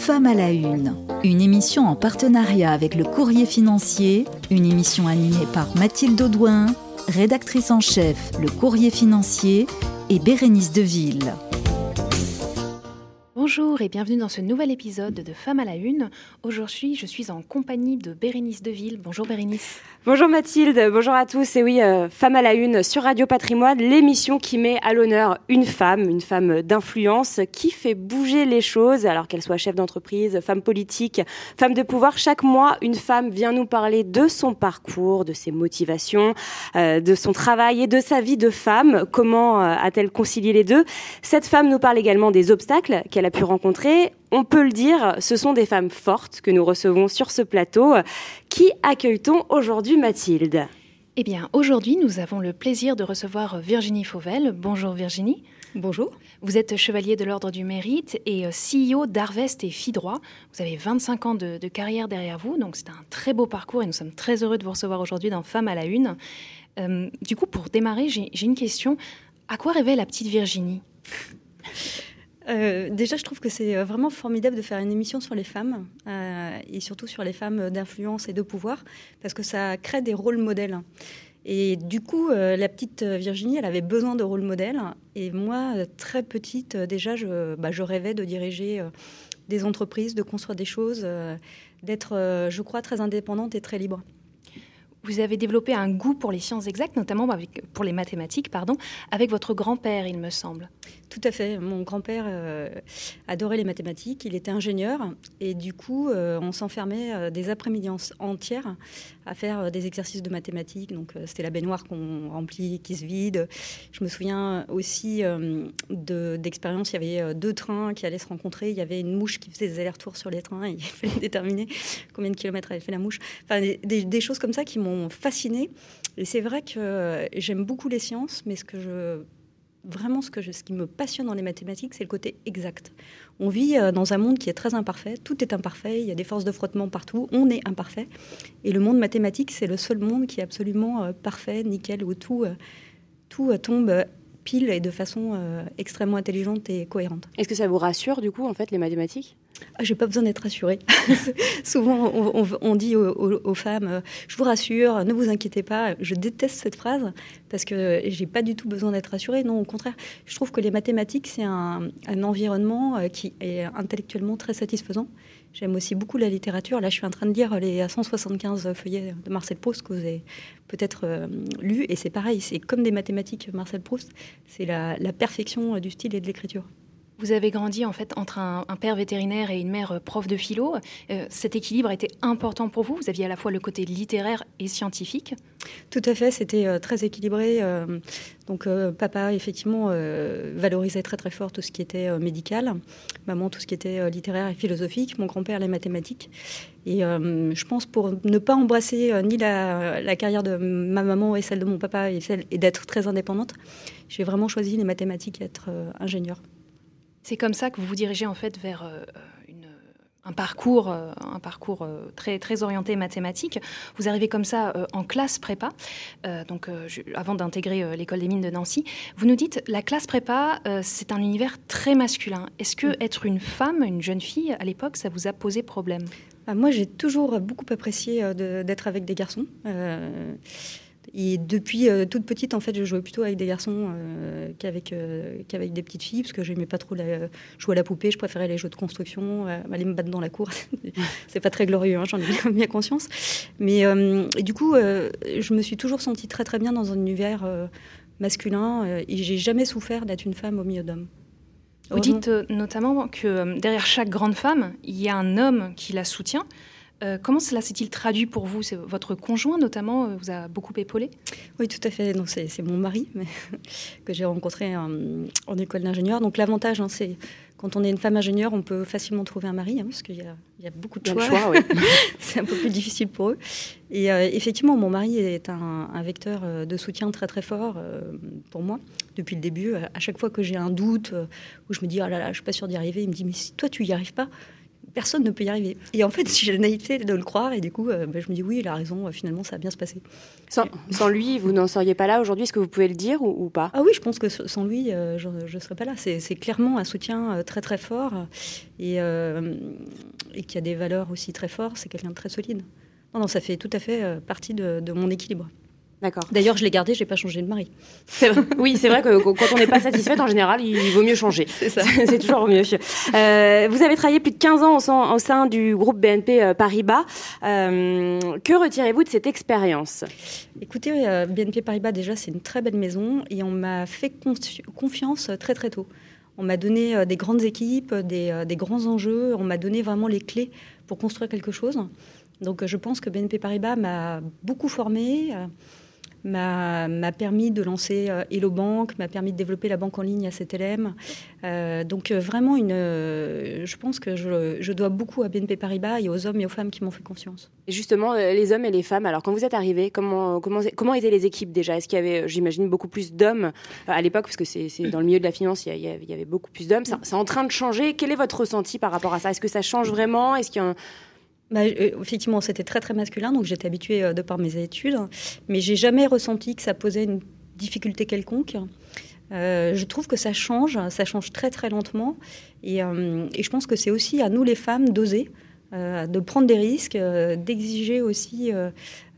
Femmes à la Une, une émission en partenariat avec le Courrier Financier, une émission animée par Mathilde Audouin, rédactrice en chef Le Courrier Financier et Bérénice Deville. Bonjour et bienvenue dans ce nouvel épisode de Femmes à la Une. Aujourd'hui, je suis en compagnie de Bérénice Deville. Bonjour Bérénice. Bonjour Mathilde, bonjour à tous. Et oui, euh, Femme à la Une sur Radio Patrimoine, l'émission qui met à l'honneur une femme, une femme d'influence qui fait bouger les choses, alors qu'elle soit chef d'entreprise, femme politique, femme de pouvoir. Chaque mois, une femme vient nous parler de son parcours, de ses motivations, euh, de son travail et de sa vie de femme. Comment euh, a-t-elle concilié les deux? Cette femme nous parle également des obstacles qu'elle a pu rencontrer on peut le dire, ce sont des femmes fortes que nous recevons sur ce plateau. Qui accueille-t-on aujourd'hui, Mathilde? Eh bien, aujourd'hui, nous avons le plaisir de recevoir Virginie Fauvel. Bonjour Virginie. Bonjour. Vous êtes chevalier de l'Ordre du Mérite et euh, CEO d'Arvest et Fidroit. Vous avez 25 ans de, carrière derrière vous, donc c'est un très beau parcours et nous sommes très heureux de vous recevoir aujourd'hui dans Femmes à la Une. Euh, du coup, pour démarrer, j'ai une question. À quoi rêvait la petite Virginie? Euh, déjà, je trouve que c'est euh, vraiment formidable de faire une émission sur les femmes euh, et surtout sur les femmes d'influence et de pouvoir parce que ça crée des rôles modèles. Et du coup, la petite Virginie, elle avait besoin de rôles modèles. Et moi, très petite, déjà, bah, je rêvais de diriger des entreprises, de construire des choses, d'être, je crois, très indépendante et très libre. Vous avez développé un goût pour les sciences exactes, notamment pour les mathématiques, pardon, avec votre grand-père, il me semble. Tout à fait. Mon grand-père euh, adorait les mathématiques. Il était ingénieur et du coup, euh, on s'enfermait euh, des après-midi entières à faire des exercices de mathématiques. Donc, c'était la baignoire qu'on remplit, qui se vide. Je me souviens aussi d'expériences. il y avait deux trains qui allaient se rencontrer. Il y avait une mouche qui faisait des allers-retours sur les trains. Et il fallait déterminer combien de kilomètres avait fait la mouche. Enfin, des, des choses comme ça qui m'ont fascinée. Et c'est vrai que j'aime beaucoup les sciences, mais ce que je vraiment ce, que ce qui me passionne dans les mathématiques, c'est le côté exact. On vit euh, dans un monde qui est très imparfait, tout est imparfait, il y a des forces de frottement partout, on est imparfait. Et le monde mathématique, c'est le seul monde qui est absolument euh, parfait, nickel, où tout, euh, tout tombe pile et de façon extrêmement intelligente et cohérente. Est-ce que ça vous rassure, du coup, en fait, les mathématiques? Ah, j'ai pas besoin d'être rassurée. Souvent, on, dit aux, femmes euh, Je vous rassure, ne vous inquiétez pas. Je déteste cette phrase parce que j'ai pas du tout besoin d'être rassurée. Non, au contraire, je trouve que les mathématiques, c'est un, environnement euh, qui est intellectuellement très satisfaisant. J'aime aussi beaucoup la littérature. Là, je suis en train de lire les 175 feuillets de Marcel Proust que vous avez peut-être euh, lu. Et c'est pareil, c'est comme des mathématiques, Marcel Proust. C'est la perfection du style et de l'écriture. Vous avez grandi en fait entre un, père vétérinaire et une mère euh, prof de philo. Euh, cet équilibre était important pour vous? Vous aviez à la fois le côté littéraire et scientifique? Tout à fait, c'était euh, très équilibré. donc papa effectivement valorisait très très fort tout ce qui était médical, maman tout ce qui était littéraire et philosophique, mon grand-père les mathématiques. Et je pense pour ne pas embrasser ni la, carrière de ma maman et celle de mon papa et, et d'être très indépendante, j'ai vraiment choisi les mathématiques et être ingénieur. C'est comme ça que vous vous dirigez en fait vers euh, un parcours, euh, un parcours euh, très, très orienté mathématique. Vous arrivez comme ça en classe prépa, donc avant d'intégrer l'école des mines de Nancy. Vous nous dites la classe prépa, c'est un univers très masculin. Est-ce que être une femme, une jeune fille à l'époque, ça vous a posé problème? Bah, Moi, j'ai toujours beaucoup apprécié d'être avec des garçons. Et depuis euh, toute petite, en fait, je jouais plutôt avec des garçons euh, qu'avec euh, qu'avec des petites filles, parce que je n'aimais pas trop la, jouer à la poupée. Je préférais les jeux de construction, aller me battre dans la cour. c'est pas très glorieux, hein, j'en ai bien, conscience. Mais du coup, je me suis toujours sentie très très bien dans un univers masculin, et j'ai jamais souffert d'être une femme au milieu d'hommes. Vous dites notamment que derrière chaque grande femme, il y a un homme qui la soutient. Euh, comment cela s'est-il traduit pour vous? Votre conjoint, notamment, euh, vous a beaucoup épaulé? Oui, tout à fait. C'est mon mari que j'ai rencontré en, école d'ingénieur. Donc l'avantage, hein, c'est quand on est une femme ingénieure, on peut facilement trouver un mari, hein, parce qu'il y, a beaucoup de choix. c'est un peu plus difficile pour eux. Et euh, effectivement, mon mari est un, vecteur de soutien très très fort pour moi depuis le début. À chaque fois que j'ai un doute, où je me dis, oh là là, je suis pas sûre d'y arriver, il me dit, mais si toi tu y arrives pas, personne ne peut y arriver. Et en fait, j'ai la naïveté de le croire, et du coup, bah, je me dis oui, il a raison, finalement, ça va bien se passer. Sans, lui, vous n'en seriez pas là aujourd'hui, est-ce que vous pouvez le dire ou, pas? Ah oui, je pense que sans lui, je ne serais pas là. C'est clairement un soutien très très fort, et, et qui a des valeurs aussi très fortes, c'est quelqu'un de très solide. Non, non, ça fait tout à fait partie de mon équilibre. D'accord. D'ailleurs, je l'ai gardé, j'ai pas changé de mari. Oui, c'est vrai que quand on n'est pas satisfaite, en général, il vaut mieux changer. C'est ça. c'est toujours mieux. Euh, vous avez travaillé plus de 15 ans au sein, du groupe BNP euh, Paribas. Euh, que retirez-vous de cette expérience? Écoutez, BNP Paribas, déjà, c'est une très belle maison et on m'a fait confiance très très tôt. On m'a donné des grandes équipes, des, des grands enjeux, on m'a donné vraiment les clés pour construire quelque chose. Donc je pense que BNP Paribas m'a beaucoup formée m'a permis de lancer euh, Hello Bank, m'a permis de développer la banque en ligne à CTLM. Euh, donc euh, vraiment, une, je pense que je, dois beaucoup à BNP Paribas et aux hommes et aux femmes qui m'ont fait confiance. Et justement, les hommes et les femmes, alors quand vous êtes arrivés, comment, comment, comment étaient les équipes déjà? Est-ce qu'il y avait, j'imagine, beaucoup plus d'hommes à l'époque, parce que c'est dans le milieu de la finance, il y, avait beaucoup plus d'hommes. C'est en train de changer. Quel est votre ressenti par rapport à ça? Est-ce que ça change vraiment? Est-ce qu'il y a bah, euh, effectivement, c'était très très masculin, donc j'étais habituée euh, de par mes études, mais j'ai jamais ressenti que ça posait une difficulté quelconque. Euh, je trouve que ça change, ça change très très lentement, et, je pense que c'est aussi à nous les femmes d'oser. de prendre des risques, d'exiger aussi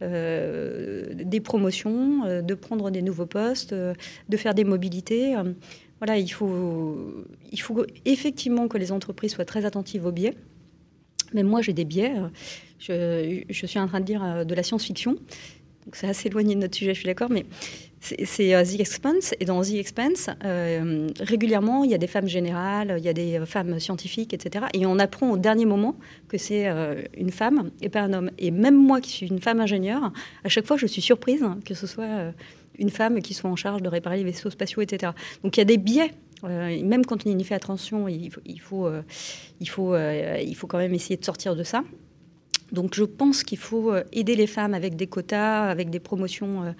des promotions, de prendre des nouveaux postes, de faire des mobilités. voilà, il faut, il faut effectivement que les entreprises soient très attentives aux biais. Même moi, j'ai des biais. Je, suis en train de dire euh, de la science-fiction. Donc c'est assez éloigné de notre sujet, je suis d'accord, mais c'est euh, The Expanse. Et dans The Expanse, euh, régulièrement, il y a des femmes générales, il y a des femmes scientifiques, etc. Et on apprend au dernier moment que c'est une femme et pas un homme. Et même moi, qui suis une femme ingénieure, à chaque fois, je suis surprise que ce soit une femme qui soit en charge de réparer les vaisseaux spatiaux, etc. Donc il y a des biais euh, même quand on y fait attention, il faut, il faut, euh, il, faut, euh, il faut quand même essayer de sortir de ça. Donc je pense qu'il faut aider les femmes avec des quotas, avec des promotions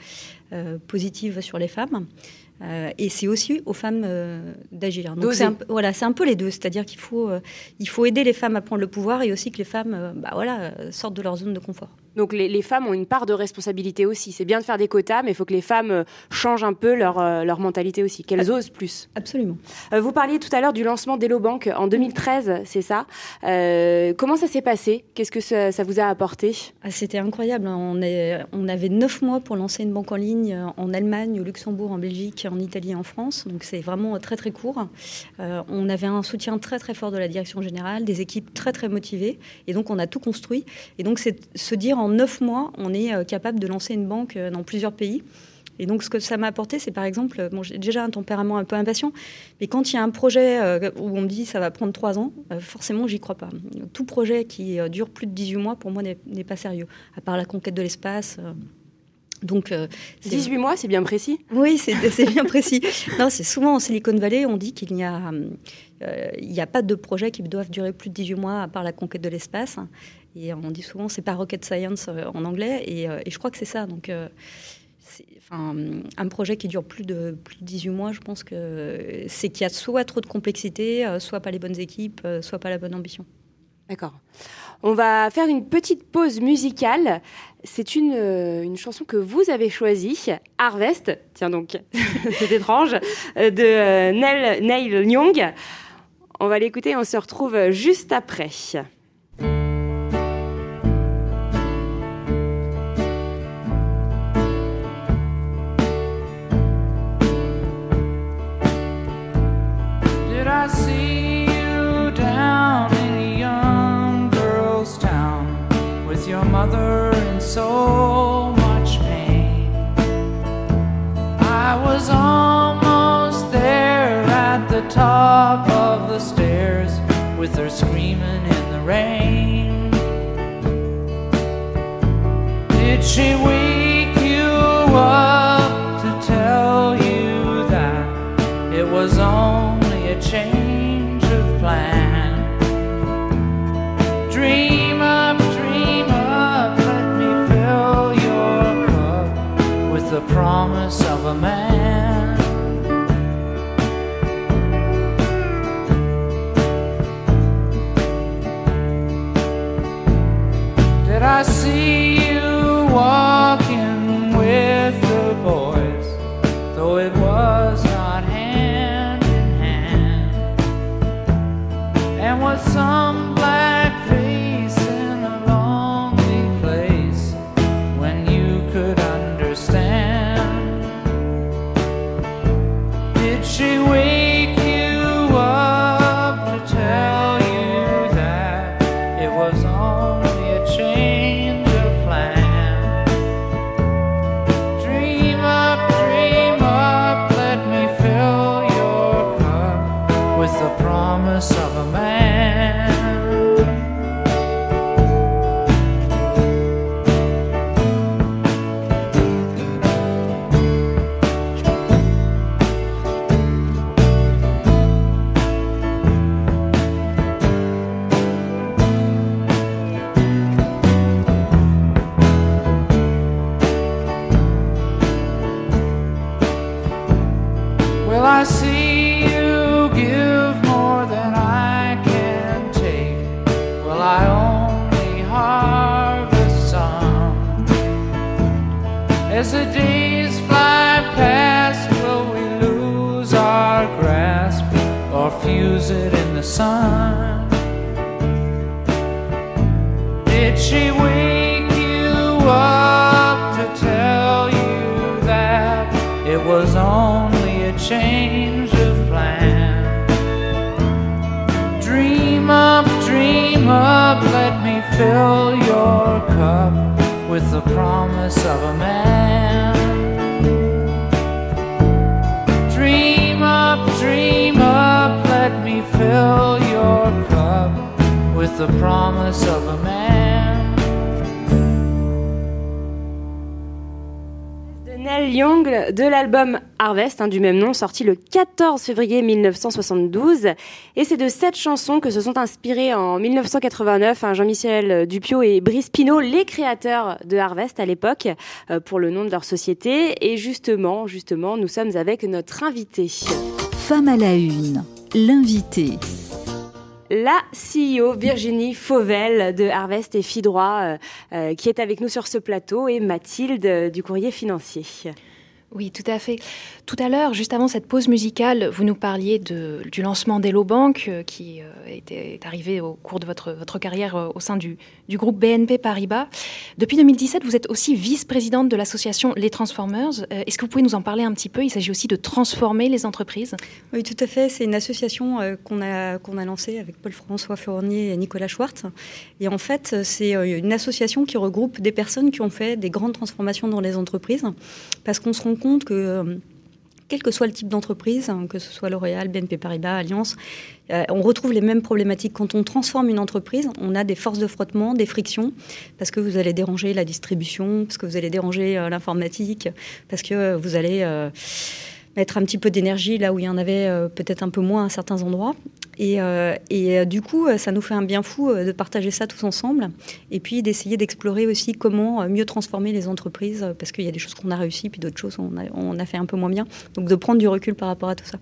positives sur les femmes. et c'est aussi aux femmes d'agir. Donc c'est un, voilà, c'est un peu les deux, c'est-à-dire qu'il faut, il faut aider les femmes à prendre le pouvoir et aussi que les femmes, bah, voilà, sortent de leur zone de confort. Donc les, femmes ont une part de responsabilité aussi. C'est bien de faire des quotas, mais il faut que les femmes euh, changent un peu leur, euh, leur mentalité aussi, qu'elles osent plus. Absolument. Euh, vous parliez tout à l'heure du lancement d'Hello Bank en 2013, c'est ça Comment ça s'est passé? Qu'est-ce que ça, vous a apporté? Ah, C'était incroyable. On, est, on avait neuf mois pour lancer une banque en ligne en Allemagne, au Luxembourg, en Belgique, en Italie et en France. Donc c'est vraiment très très court. on avait un soutien très très fort de la direction générale, des équipes très très motivées. Et donc on a tout construit. Et donc c'est se dire en neuf mois, on est euh, capable de lancer une banque euh, dans plusieurs pays. Et donc, ce que ça m'a apporté, c'est par exemple, euh, bon, j'ai déjà un tempérament un peu impatient, mais quand il y a un projet où on me dit ça va prendre trois ans, forcément, j'y crois pas. Tout projet qui dure plus de 18 mois, pour moi, n'est pas sérieux, à part la conquête de l'espace. Donc, 18 mois, c'est bien précis? Oui, c'est bien précis. Non, c'est souvent en Silicon Valley, on dit qu'il n'y a, il a pas de projet qui doivent durer plus de 18 mois à part la conquête de l'espace. Et on dit souvent, c'est pas rocket science euh, en anglais, euh, et, je crois que c'est ça. Donc, euh, enfin, un projet qui dure plus de, plus de 18 mois, je pense que c'est qu'il y a soit trop de complexité, soit pas les bonnes équipes, soit pas la bonne ambition. D'accord. On va faire une petite pause musicale. C'est une, une, chanson que vous avez choisie, Harvest, tiens donc, c'est étrange, de Neil, Neil Young. On va l'écouter, on se retrouve juste après. I was almost there at the top of the stairs with her screaming in the rain. Did she wake you up to tell you that it was only a change of plan? Dream up, dream up, let me fill your cup with the promise of a man. Did she wake you up to tell you that it was only a change of plan? Dream up, dream up, let me fill your cup with the promise of a man. The promise of a man. de Neil Young de l'album Harvest, hein, du même nom, sorti le 14 février 1972. Et c'est de cette chanson que se sont inspirés en 1989 hein, Jean-Michel Dupio et Brice Pinault, les créateurs de Harvest à l'époque, euh, pour le nom de leur société. Et justement, justement, nous sommes avec notre invité. Femme à la une, l'invité. La CEO Virginie Fauvel de Harvest et Fidroit, euh, euh, qui est avec nous sur ce plateau, et Mathilde euh, du courrier financier. Oui, tout à fait. Tout à l'heure, juste avant cette pause musicale, vous nous parliez du lancement d'Hello Bank euh, qui euh, était, est arrivé au cours de votre, votre carrière euh, au sein du, du groupe BNP Paribas. Depuis 2017, vous êtes aussi vice-présidente de l'association Les Transformers. Est-ce que vous pouvez nous en parler un petit peu? Il s'agit aussi de transformer les entreprises. Oui, tout à fait. C'est une association qu'on a, a lancée avec Paul-François Fournier et Nicolas Schwartz. Et en fait, c'est une association qui regroupe des personnes qui ont fait des grandes transformations dans les entreprises. Parce qu'on se rend compte que, euh, quel que soit le type d'entreprise, hein, que ce soit L'Oréal, BNP Paribas, Allianz, euh, on retrouve les mêmes problématiques. Quand on transforme une entreprise, on a des forces de frottement, des frictions, parce que vous allez déranger la distribution, parce que vous allez déranger euh, l'informatique, parce que vous allez mettre un petit peu d'énergie là où il y en avait euh, peut-être un peu moins à certains endroits. Et, euh, et euh, du coup, ça nous fait un bien fou de partager ça tous ensemble, et puis d'essayer d'explorer aussi comment mieux transformer les entreprises, parce qu'il y a des choses qu'on a réussi, puis d'autres choses on a, on a fait un peu moins bien. Donc de prendre du recul par rapport à tout ça.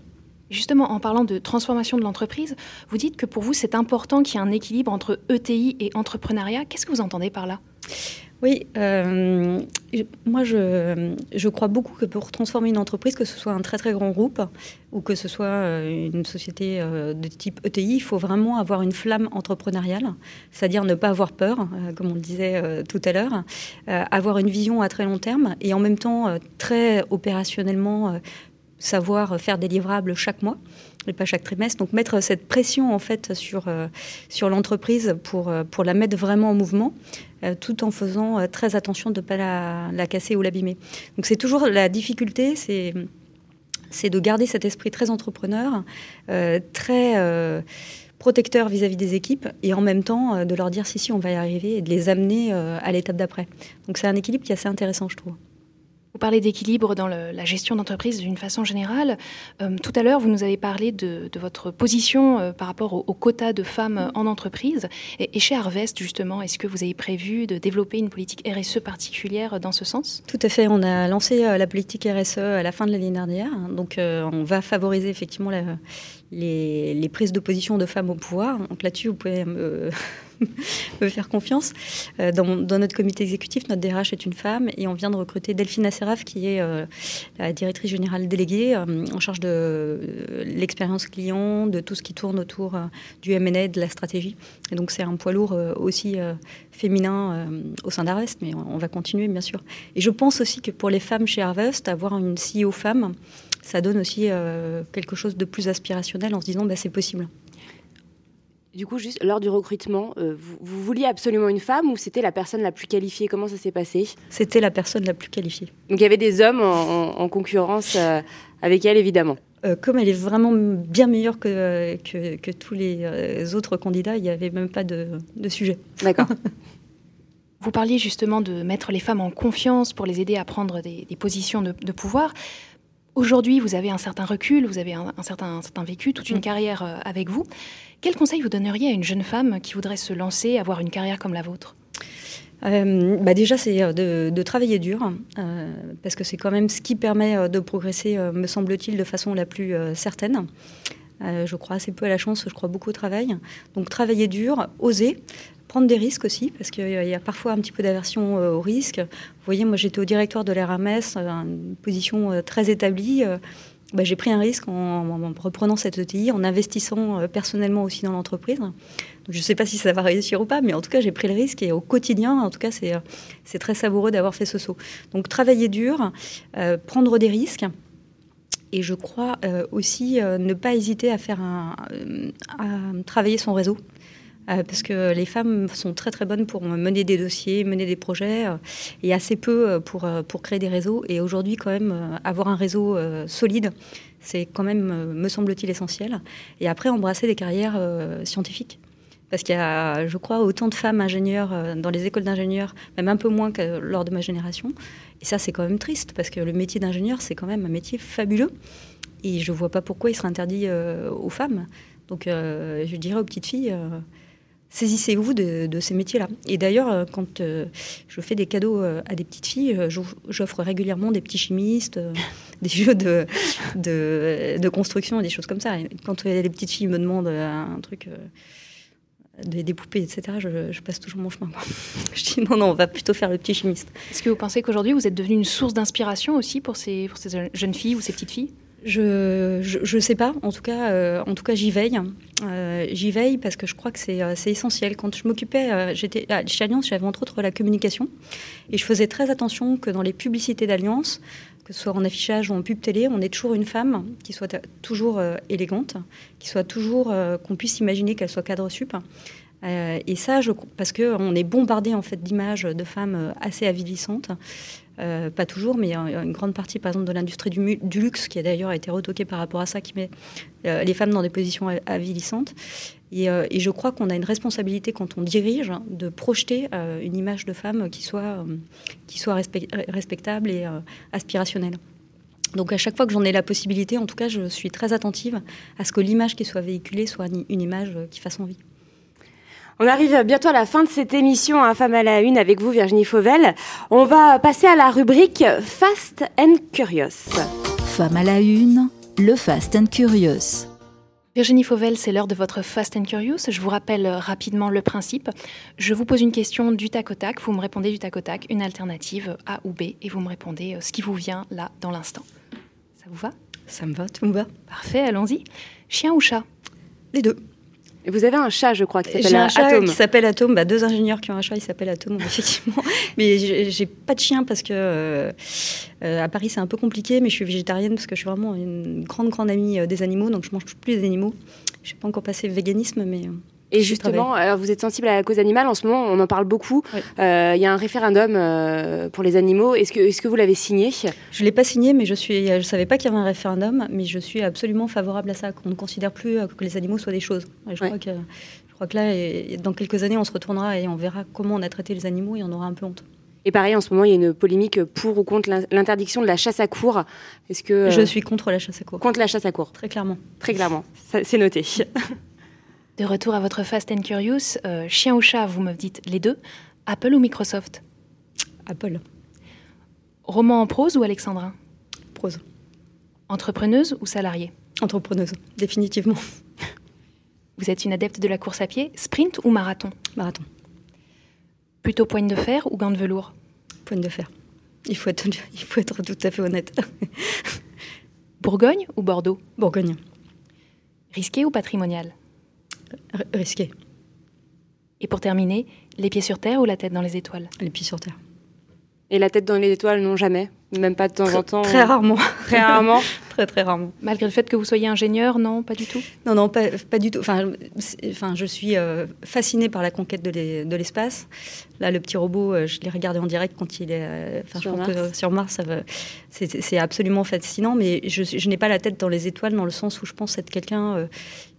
Justement, en parlant de transformation de l'entreprise, vous dites que pour vous, c'est important qu'il y ait un équilibre entre ETI et entrepreneuriat. Qu'est-ce que vous entendez par là? Oui, euh, moi je, je crois beaucoup que pour transformer une entreprise, que ce soit un très très grand groupe ou que ce soit euh, une société euh, de type ETI, il faut vraiment avoir une flamme entrepreneuriale, c'est-à-dire ne pas avoir peur, comme on le disait tout à l'heure, avoir une vision à très long terme et en même temps très opérationnellement savoir faire des livrables chaque mois et pas chaque trimestre. Donc mettre cette pression en fait sur, euh, sur l'entreprise pour, euh, pour la mettre vraiment en mouvement, euh, tout en faisant très attention de ne pas la, la casser ou l'abîmer. Donc c'est toujours la difficulté, c'est c'est de garder cet esprit très entrepreneur, très protecteur vis-à-vis des équipes, et en même temps de leur dire si si on va y arriver et de les amener à l'étape d'après. Donc c'est un équilibre qui est assez intéressant, je trouve. Vous parlez d'équilibre dans le- la gestion d'entreprise d'une façon générale. Euh, tout à l'heure, vous nous avez parlé de, de votre position euh, par rapport au, au quota de femmes euh, en entreprise. Et, et chez Harvest, justement, est-ce que vous avez prévu de développer une politique RSE particulière dans ce sens? Tout à fait. On a lancé euh, la politique RSE à la fin de l'année dernière. Donc, on va favoriser effectivement la, les, les prises de position de femmes au pouvoir. Donc là-dessus, vous pouvez me, me faire confiance. Euh, dans, notre comité exécutif, notre DRH est une femme et on vient de recruter Delphine Asseraf, qui est euh, la directrice générale déléguée euh, en charge de l'expérience client, de tout ce qui tourne autour du M&A, de la stratégie. Et donc c'est un poids lourd aussi féminin au sein d'Harvest, mais on, va continuer bien sûr. Et je pense aussi que pour les femmes chez Harvest, avoir une CEO femme, ça donne aussi quelque chose de plus aspirationnel en se disant bah, c'est possible. Du coup, juste lors du recrutement, euh, vous, vous, vouliez absolument une femme ou c'était la personne la plus qualifiée? Comment ça s'est passé? C'était la personne la plus qualifiée. Donc il y avait des hommes en, en, en concurrence euh, avec elle, évidemment. Euh, comme elle est vraiment bien meilleure que, que, que tous les autres candidats, il n'y avait même pas de, de sujet. D'accord. Vous parliez justement de mettre les femmes en confiance pour les aider à prendre des, des positions de, de pouvoir. Aujourd'hui, vous avez un certain recul, vous avez un, un, certain, un certain, vécu, toute une mmh. carrière euh, avec vous. Quel conseil vous donneriez à une jeune femme qui voudrait se lancer, avoir une carrière comme la vôtre? Euh, bah déjà, c'est euh, de, de, travailler dur, euh, parce que c'est quand même ce qui permet de progresser, me semble-t-il, de façon la plus euh, certaine. je crois assez peu à la chance, je crois beaucoup au travail. Donc travailler dur, oser, prendre des risques aussi, parce qu'il y a parfois un petit peu d'aversion euh, au risque. Vous voyez, moi j'étais au directoire de l'RMS, une position euh, très établie. Euh, bah, j'ai pris un risque en, en, reprenant cette ETI, en investissant personnellement aussi dans l'entreprise. Je ne sais pas si ça va réussir ou pas, mais en tout cas, j'ai pris le risque et au quotidien, en tout cas, c'est très savoureux d'avoir fait ce saut. Donc, travailler dur, euh, prendre des risques. Et je crois euh, aussi euh, ne pas hésiter à faire un, à travailler son réseau. Euh, parce que les femmes sont très très bonnes pour mener des dossiers, mener des projets, euh, et assez peu euh, pour, pour créer des réseaux. Et aujourd'hui, quand même, avoir un réseau solide, c'est quand même, me semble-t-il, essentiel. Et après, embrasser des carrières scientifiques. Parce qu'il y a, je crois, autant de femmes ingénieurs dans les écoles d'ingénieurs, même un peu moins que lors de ma génération. Et ça, c'est quand même triste, parce que le métier d'ingénieur, c'est quand même un métier fabuleux. Et je ne vois pas pourquoi il serait interdit aux femmes. Donc, je dirais aux petites filles, saisissez-vous de, ces métiers-là. Et d'ailleurs, euh, quand euh, je fais des cadeaux euh, à des petites filles, j'offre régulièrement des petits chimistes, des jeux de, construction, des choses comme ça. Et quand les petites filles me demandent un truc, des, poupées, etc., je, passe toujours mon chemin. je dis non, non, on va plutôt faire le petit chimiste. Est-ce que vous pensez qu'aujourd'hui, vous êtes devenu une source d'inspiration aussi pour ces jeunes filles ou ces petites filles? Je, je, je sais pas. En tout cas, euh, en tout cas, j'y veille. Euh, j'y veille parce que je crois que c'est euh, essentiel. Quand je m'occupais, euh, j'étais chez Alliance, j'avais entre autres la communication et je faisais très attention que dans les publicités d'Alliance, que ce soit en affichage ou en pub télé, on ait toujours une femme qui soit toujours euh, élégante, qui soit toujours euh, qu'on puisse imaginer qu'elle soit cadre sup. et ça, je, parce que on est bombardé en fait d'images de femmes assez avilissantes. Euh, pas toujours, mais une grande partie, par exemple, de l'industrie du, luxe, qui a d'ailleurs été retoquée par rapport à ça, qui met euh, les femmes dans des positions avilissantes. Et, euh, et je crois qu'on a une responsabilité quand on dirige de projeter une image de femme qui soit, qui soit respectable et aspirationnelle. Donc à chaque fois que j'en ai la possibilité, en tout cas, je suis très attentive à ce que l'image qui soit véhiculée soit une image qui fasse envie. On arrive bientôt à la fin de cette émission à Femme à la Une avec vous, Virginie Fauvel. On va passer à la rubrique Fast and Curious. Femme à la Une, le Fast and Curious. Virginie Fauvel, c'est l'heure de votre Fast and Curious. Je vous rappelle rapidement le principe. Je vous pose une question du tac au tac. Vous me répondez du tac au tac, une alternative A ou B, et vous me répondez ce qui vous vient là dans l'instant. Ça vous va? Ça me va, tout me va. Parfait, allons-y. Chien ou chat? Les deux. Vous avez un chat, je crois, qui s'appelle J'ai un chat Atom. qui s'appelle Atom. Bah, deux ingénieurs qui ont un chat, il s'appelle Atom, effectivement. mais j'ai pas de chien parce que euh, à Paris c'est un peu compliqué, mais je suis végétarienne parce que je suis vraiment une grande grande amie euh, des animaux, donc je mange plus des animaux. Je n'ai pas encore passé véganisme, mais euh, et justement, alors vous êtes sensible à la cause animale. En ce moment, on en parle beaucoup. Il oui. euh, y a un référendum euh, pour les animaux. Est-ce que, est que vous l'avez signé? Je ne l'ai pas signé, mais je ne je savais pas qu'il y avait un référendum. Mais je suis absolument favorable à ça, qu'on ne considère plus que les animaux soient des choses. Et je, ouais. crois que, je crois que là, et, dans quelques années, on se retournera et on verra comment on a traité les animaux et on aura un peu honte. Et pareil, en ce moment, il y a une polémique pour ou contre l'interdiction de la chasse à court. Est-ce que euh... je suis contre la chasse à court Contre la chasse à court, très clairement. Très clairement, c'est noté. De retour à votre Fast and Curious, euh, chien ou chat, vous me dites les deux. Apple ou Microsoft? Apple. Roman en prose ou alexandrin Prose. Entrepreneuse ou salariée? Entrepreneuse, définitivement. Vous êtes une adepte de la course à pied, sprint ou marathon? Marathon. Plutôt poigne de fer ou gants de velours? Poigne de fer. Il faut être, il faut être tout à fait honnête. Bourgogne ou Bordeaux? Bourgogne. Risqué ou patrimonial? Risqué. Et pour terminer, les pieds sur terre ou la tête dans les étoiles? Les pieds sur terre. Et la tête dans les étoiles, non, jamais. Même pas de temps en temps. Très rarement. Très rarement. très très rarement. Malgré le fait que vous soyez ingénieur, non, pas du tout? Non, non, pas, pas du tout. Enfin, enfin, je suis euh, fascinée par la conquête de l'es- de l'espace. Là, le petit robot, euh, je l'ai regardé en direct quand il est euh, Sur je pense que, Mars. euh, sur Mars. C'est absolument fascinant, mais je, je n'ai pas la tête dans les étoiles dans le sens où je pense être quelqu'un euh,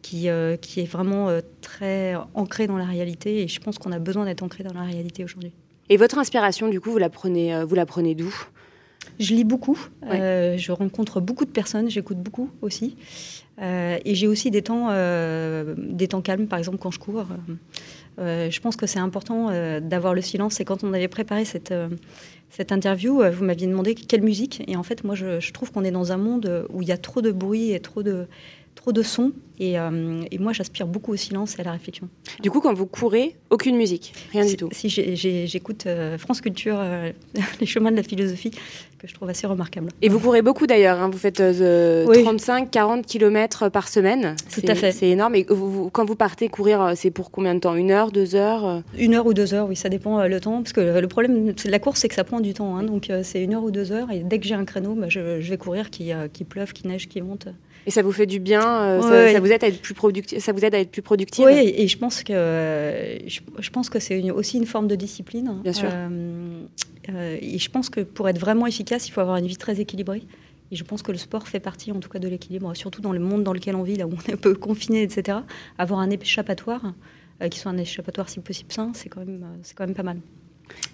qui, euh, qui est vraiment euh, très ancré dans la réalité. Et je pense qu'on a besoin d'être ancré dans la réalité aujourd'hui. Et votre inspiration, du coup, vous la prenez, euh, vous la prenez d'où? Je lis beaucoup, euh, je rencontre beaucoup de personnes, j'écoute beaucoup aussi. Euh, et j'ai aussi des temps, euh, des temps calmes, par exemple quand je cours. Je pense que c'est important d'avoir le silence. Et quand on avait préparé cette, cette interview, vous m'aviez demandé quelle musique. Et en fait, moi, je, je trouve qu'on est dans un monde où il y a trop de bruit et trop de, trop de sons. Et, euh, et moi, j'aspire beaucoup au silence et à la réflexion. Du coup, quand vous courez, aucune musique, rien du tout. Si j'écoute euh, France Culture, euh, les chemins de la philosophie, que je trouve assez remarquable. Et vous courez beaucoup d'ailleurs, hein. vous faites euh, Oui. 35-40 km par semaine. Tout C'est- à fait. C'est énorme. Et vous- vous- quand vous partez courir, c'est pour combien de temps? Une heure, deux heures Une heure ou deux heures, oui, ça dépend le temps. Parce que le, problème de la course, c'est que ça prend du temps. hein. donc c'est une heure ou deux heures. Et dès que j'ai un créneau, bah, je, je vais courir, qu'il qu'il pleuve, qu'il neige, qu'il monte. Et ça vous fait du bien euh, ça, Ouais. ça vous aide à être plus productif Ça vous aide à être plus productive Oui, et je pense que, je, je pense que c'est aussi une forme de discipline. Bien sûr. Euh, euh, et je pense que pour être vraiment efficace, il faut avoir une vie très équilibrée. Et je pense que le sport fait partie, en tout cas, de l'équilibre, surtout dans le monde dans lequel on vit, là où on est un peu confiné, etc. Avoir un échappatoire, euh, qui soit un échappatoire si possible sain, c'est quand même, c'est quand même pas mal.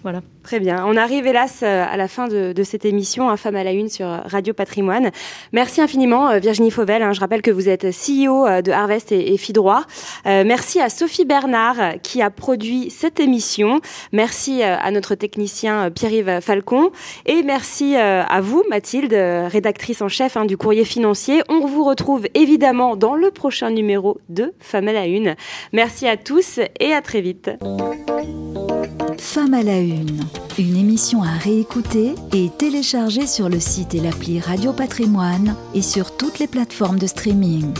Voilà. Très bien. On arrive hélas euh, à la fin de, cette émission, un Femme à la Une sur Radio Patrimoine. Merci infiniment euh, Virginie Fauvel. hein. Je rappelle que vous êtes CEO euh, de Harvest et, et Fidroit. Merci à Sophie Bernard qui a produit cette émission. Merci à notre technicien Pierre-Yves Falcon. Et merci à vous Mathilde, rédactrice en chef hein, du courrier financier. On vous retrouve évidemment dans le prochain numéro de Femme à la Une. Merci à tous et à très vite. Femme à la Une, une émission à réécouter et télécharger sur le site et l'appli Radio Patrimoine et sur toutes les plateformes de streaming.